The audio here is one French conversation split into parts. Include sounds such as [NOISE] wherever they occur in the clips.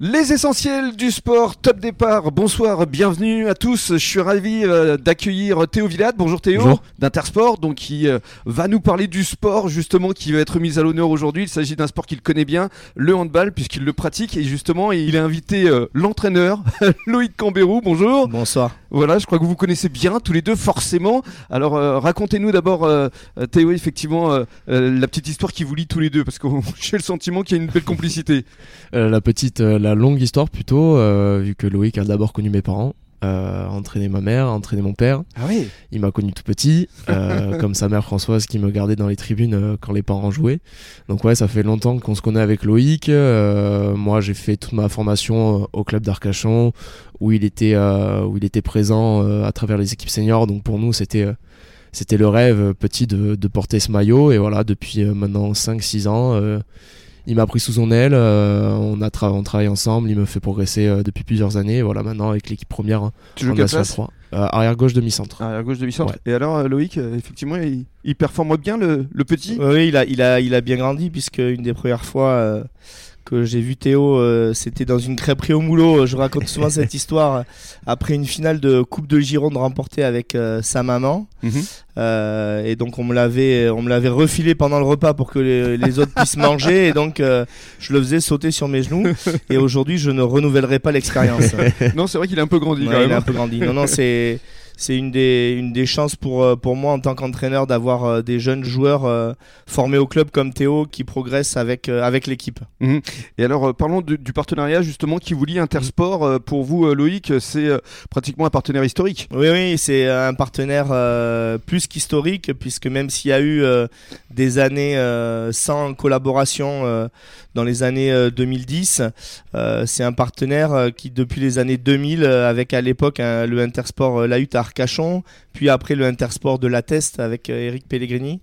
Les essentiels du sport, top départ. Bonsoir, bienvenue à tous. Je suis ravi euh, d'accueillir Théo Villade. Bonjour Théo, Bonjour. d'Intersport, donc qui euh, va nous parler du sport justement qui va être mis à l'honneur aujourd'hui. Il s'agit d'un sport qu'il connaît bien, le handball, puisqu'il le pratique et justement il a invité euh, l'entraîneur [LAUGHS] Loïc Cambérou. Bonjour. Bonsoir. Voilà, je crois que vous connaissez bien tous les deux forcément. Alors euh, racontez-nous d'abord euh, euh, Théo effectivement la petite histoire qui vous lie tous les deux parce que [LAUGHS] j'ai le sentiment qu'il y a une belle complicité. La petite, la longue histoire plutôt, vu que Loïc a d'abord connu mes parents, euh, entraîné ma mère, entraîné mon père. Ah oui. Il m'a connu tout petit, euh, [LAUGHS] comme sa mère Françoise qui me gardait dans les tribunes euh, quand les parents jouaient. Donc ouais, ça fait longtemps qu'on se connaît avec Loïc. Euh, moi, j'ai fait toute ma formation euh, au club d'Arcachon, où il était, euh, où il était présent à travers les équipes seniors. Donc pour nous, c'était euh, c'était le rêve petit de, de porter ce maillot. Et voilà, depuis maintenant 5-6 ans, euh, il m'a pris sous son aile. euh, on, a tra- on travaille ensemble. Il me fait progresser euh, depuis plusieurs années. Voilà, maintenant avec l'équipe première hein, Tu joues en quelle National place 3. Euh, arrière gauche demi-centre. À gauche de mi-centre. Ouais. Et alors euh, Loïc, effectivement, il, il performe bien le, le petit? Oui, il a, il a, il a bien grandi puisque une des premières fois euh, que j'ai vu Théo, euh, c'était dans une crêperie au moulot. Je raconte souvent cette [LAUGHS] histoire euh, après une finale de Coupe de Gironde remportée avec euh, sa maman. Mhm. Euh, et donc on me l'avait, on me l'avait refilé pendant le repas pour que les, les autres puissent manger. Et donc euh, je le faisais sauter sur mes genoux. Et aujourd'hui, je ne renouvellerai pas l'expérience. [LAUGHS] non, c'est vrai qu'il est un peu grandi Ouais, quand il même. a un peu grandi. Non, non, c'est c'est une des une des chances pour euh, pour moi en tant qu'entraîneur d'avoir euh, des jeunes joueurs euh, formés au club comme Théo qui progressent avec avec l'équipe. Et alors, parlons du, du partenariat justement qui vous lie Intersport. Pour vous, Loïc, c'est pratiquement un partenaire historique. Oui, oui, c'est un partenaire euh, plus qu'historique puisque même s'il y a eu euh, des années euh, sans collaboration dans les années euh, 2010, euh, c'est un partenaire qui depuis les années 2000 euh, avec à l'époque hein, le Intersport Lahut à Arcachon, puis après le Intersport de la Teste avec euh, Eric Pellegrini.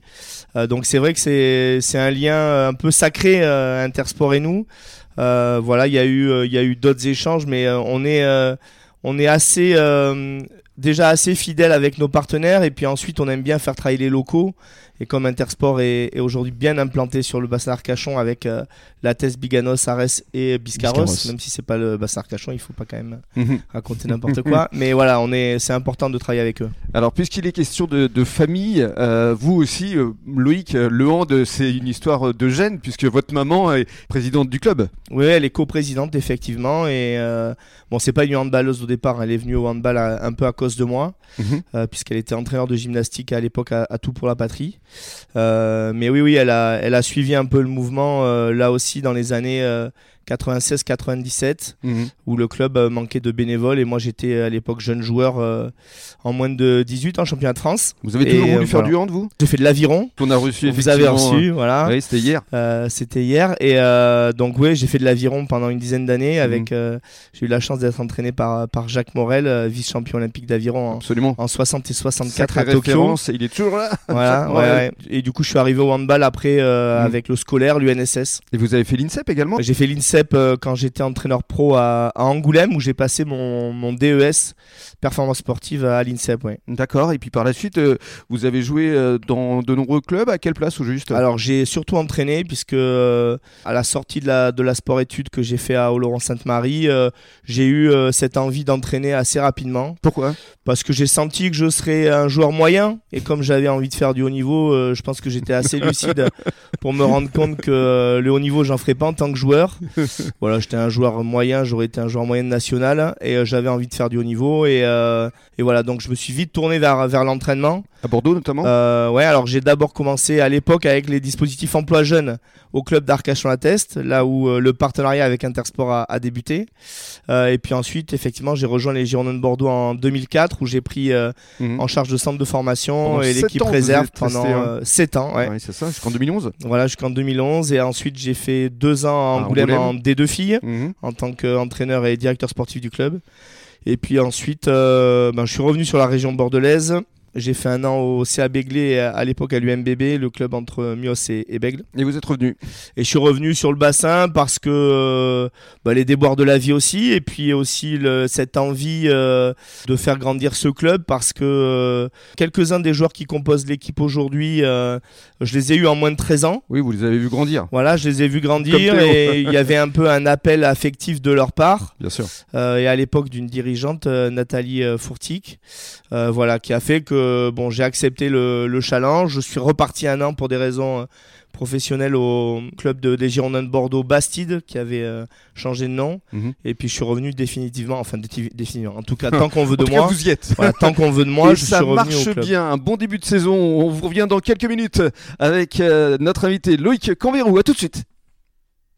Euh, donc c'est vrai que c'est un lien euh, un peu sacré Intersport et nous. Voilà, il y a eu y a eu d'autres échanges, mais on est on est assez déjà assez fidèle avec nos partenaires et puis ensuite on aime bien faire travailler les locaux et comme Intersport est, est aujourd'hui bien implanté sur le bassin Arcachon avec euh, la Teste Biganos, Arès et Biscarros, même si c'est pas le bassin Arcachon, il faut pas quand même raconter n'importe quoi. [LAUGHS] Mais voilà, on est c'est important de travailler avec eux. Alors, puisqu'il est question de, de famille, euh, vous aussi, euh, Loïc, euh, le hand, c'est une histoire de gêne, puisque votre maman est présidente du club. Oui, elle est coprésidente effectivement et euh, bon, c'est pas une handballeuse au départ, elle est venue au handball à- un peu à cause de moi. euh, puisqu'elle était entraîneur de gymnastique à l'époque à, à Tout pour la Patrie. Euh, mais oui, oui, elle a, elle a suivi un peu le mouvement euh, là aussi dans les années 96-97 où le club euh, manquait de bénévoles et moi j'étais à l'époque jeune joueur euh, en moins de 18 en championnat de France. Vous avez Et, toujours voulu euh, faire voilà. du hand, vous? J'ai fait de l'aviron. On a reçu Vous avez reçu, voilà. euh, Oui, c'était hier. Euh, C'était hier et euh, donc oui, j'ai fait de l'aviron pendant une dizaine d'années. Avec, euh, j'ai eu la chance d'être entraîné par par Jacques Morel, euh, vice-champion olympique d'aviron en, Absolument. en 60 et 64 Sacrée à Tokyo. il est toujours là. Voilà, ouais, [LAUGHS] Ouais. ouais. Et du coup, je suis arrivé au handball après euh, Mm. avec le scolaire, l'UNSS. Et vous avez fait l'INSEP également? J'ai fait l'INSEP euh, quand j'étais entraîneur pro à, à Angoulême où j'ai passé mon, mon DES performance sportive à l'INSEP. Ouais. D'accord. Et puis par la suite, euh, vous avez joué euh, dans de nombreux clubs. À quelle place au juste? Alors j'ai surtout entraîné puisque à la sortie de la, de la sport-études que j'ai fait à Oloron-Sainte-Marie, j'ai eu cette envie d'entraîner assez rapidement Pourquoi? Parce que j'ai senti que je serais un joueur moyen et comme j'avais envie de faire du haut niveau, je pense que j'étais assez lucide [LAUGHS] pour me rendre compte que euh, le haut niveau j'en ferais pas en tant que joueur. [LAUGHS] Voilà, j'étais un joueur moyen, j'aurais été un joueur moyen national et euh, j'avais envie de faire du haut niveau et, euh, et voilà donc je me suis vite tourné vers vers l'entraînement. À Bordeaux notamment Euh, ouais, alors j'ai d'abord commencé à l'époque avec les dispositifs emploi jeunes au club d'Arcachon-la-Teste, là où euh, le partenariat avec Intersport a, a débuté. Euh, et puis ensuite, effectivement, j'ai rejoint les Girondins de Bordeaux en 2004, où j'ai pris euh, Mhm. en charge de centre de formation Pendant et l'équipe réserve resté, pendant hein. 7 ans. Ouais. Ouais, c'est ça, jusqu'en 2011. Voilà, jusqu'en 2011. Et ensuite, j'ai fait deux ans à Angoulême en Angoulême. D2 filles Mhm. en tant qu'entraîneur et directeur sportif du club. Et puis ensuite, euh, ben, je suis revenu sur la région bordelaise J'ai fait un an au CA Begley à l'époque à l'UMBB, le club entre Mios et, et Bègle. Et vous êtes revenu Et je suis revenu sur le bassin parce que euh, bah, les déboires de la vie aussi, et puis aussi le, cette envie euh, de faire grandir ce club parce que euh, quelques-uns des joueurs qui composent l'équipe aujourd'hui, euh, je les ai eus en moins de 13 ans. Oui, vous les avez vus grandir. Voilà, je les ai vus grandir et il y avait un peu un appel affectif de leur part. [LAUGHS] Bien sûr. Et à l'époque d'une dirigeante, Nathalie Fourtic, voilà, qui a fait que bon, j'ai accepté le, le challenge. Je suis reparti un an pour des raisons euh, professionnelles au club de, des Girondins de Bordeaux, Bastide, qui avait euh, changé de nom. Mhm. Et puis je suis revenu définitivement, enfin définitivement, en tout cas tant qu'on veut [LAUGHS] de cas, moi. vous y êtes. Voilà, tant qu'on veut de moi, [LAUGHS] et je ça suis revenu marche au club. bien. Un bon début de saison. On vous revient dans quelques minutes avec euh, notre invité Loïc Canverou. À tout de suite.